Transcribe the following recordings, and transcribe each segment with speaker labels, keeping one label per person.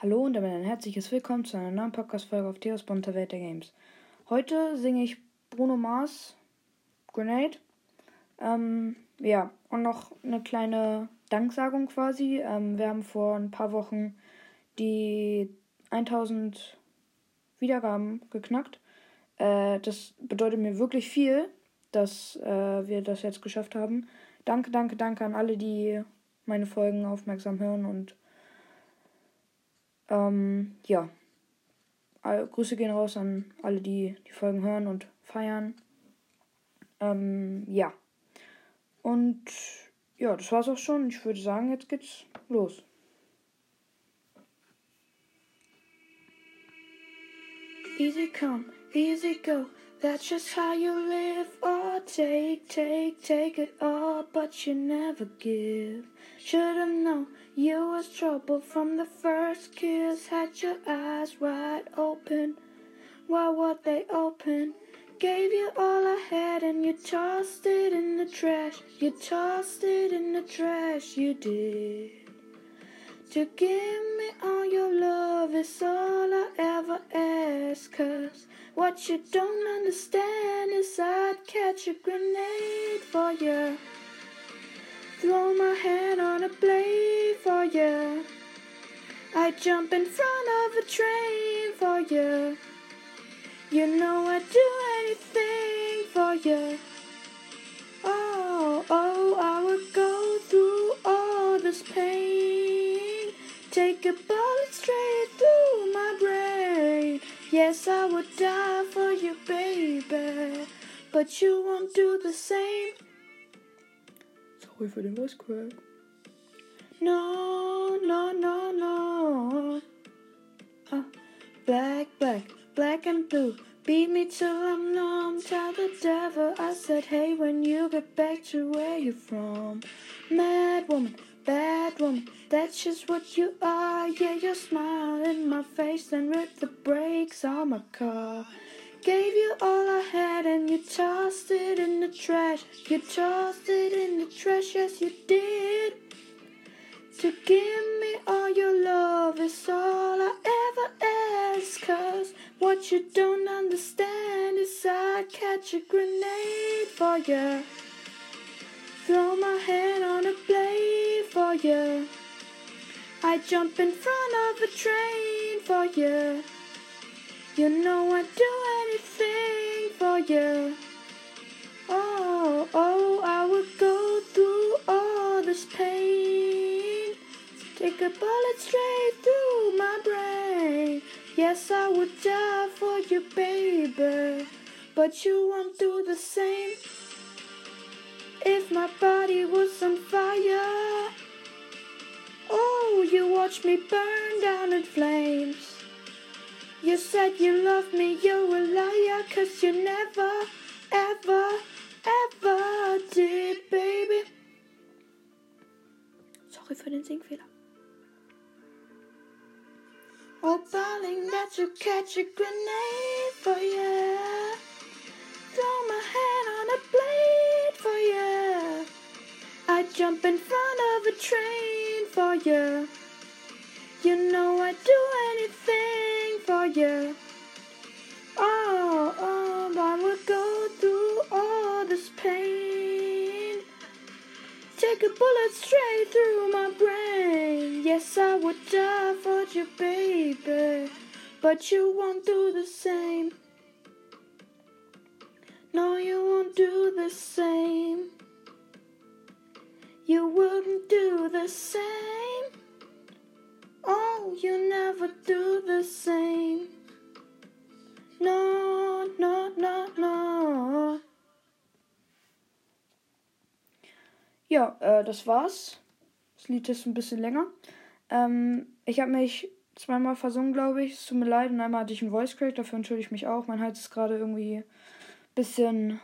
Speaker 1: Hallo und damit ein herzliches Willkommen zu einer neuen Podcast-Folge auf Theos bunter Welt der Games. Heute singe ich Bruno Mars Grenade. Ähm, ja, und noch eine kleine Danksagung quasi. Ähm, wir haben vor ein paar Wochen die 1000 Wiedergaben geknackt. Äh, das bedeutet mir wirklich viel, dass äh, wir das jetzt geschafft haben. Danke, danke, danke an alle, die meine Folgen aufmerksam hören und ähm, ja. All, Grüße gehen raus an alle, die die Folgen hören und feiern. Ähm, ja. Und ja, das war's auch schon. Ich würde sagen, jetzt geht's los. Easy come, easy go. That's just how you live. Take, take, take it all, but you never give. Should've known you was trouble from the first kiss. Had your eyes wide open. Why were they open? Gave you all I had and you tossed it in the trash. You tossed it in the trash, you did. To give me all your love is all I ever ask. Cause what you don't understand is I'd catch a grenade for you. Throw my hand on a blade for you. I'd jump in front of a train for you. You know I'd do anything for you. Oh, oh, I would go through all this pain. Take a bullet straight. Yes, I would die for you, baby. But you won't do the same. Sorry for den voice crack. No, no, no, no. Uh, black, black, black and blue. Beat me till I'm numb. Tell the devil I said, hey, when you get back to where you're from. Mad woman, bad woman, that's just what you are. Yeah, you're in my face and rip the brakes on my car. Gave you all I had and you tossed it in the trash. You tossed it in the trash, yes, you did. To give me all your love is all I ever ask. Cause what you don't understand is I'd catch a grenade for you. Throw my hand on a blade for you. I jump in front of a train for you. You know I'd do anything for you. Oh, oh, I would go through all this pain. Take a bullet straight through my brain. Yes, I would die for you, baby. But you won't do the same. If my body was on fire. You watch me burn down in flames. You said you loved me, you're a liar, cause you never, ever, ever did, baby. Sorry für den Singfehler. Oh, darling, that you catch a grenade for you. Throw my hand on a blade for you. I jump in front of a train you. You know I'd do anything for you. Oh, oh, I would go through all this pain. Take a bullet straight through my brain. Yes, I would die for you, baby. But you won't do the same. No, you won't do the same. You wouldn't do the same. Ja, äh, das war's. Das Lied ist ein bisschen länger. Ähm, ich habe mich zweimal versungen, glaube ich. Es tut mir leid. Und einmal hatte ich einen Voice Crack, dafür entschuldige ich mich auch. Mein Hals ist gerade irgendwie ein bisschen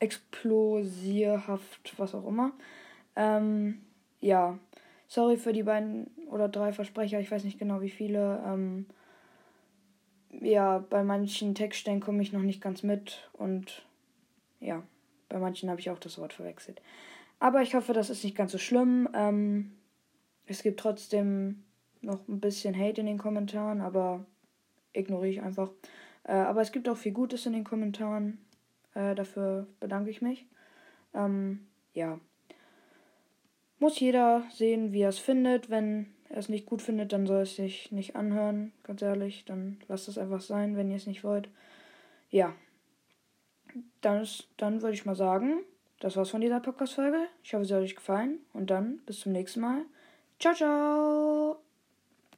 Speaker 1: explosierhaft, was auch immer. Ähm, ja, sorry für die beiden oder drei Versprecher, ich weiß nicht genau wie viele. Ähm, ja, bei manchen Textstellen komme ich noch nicht ganz mit und ja, bei manchen habe ich auch das Wort verwechselt. Aber ich hoffe, das ist nicht ganz so schlimm. Ähm, es gibt trotzdem noch ein bisschen Hate in den Kommentaren, aber ignoriere ich einfach. Äh, aber es gibt auch viel Gutes in den Kommentaren. Äh, dafür bedanke ich mich. Ähm, ja. Muss jeder sehen, wie er es findet. Wenn er es nicht gut findet, dann soll es sich nicht anhören. Ganz ehrlich, dann lasst es einfach sein, wenn ihr es nicht wollt. Ja. Dann, dann würde ich mal sagen, das war's von dieser Podcast-Folge. Ich hoffe, es hat euch gefallen. Und dann bis zum nächsten Mal. Ciao, ciao!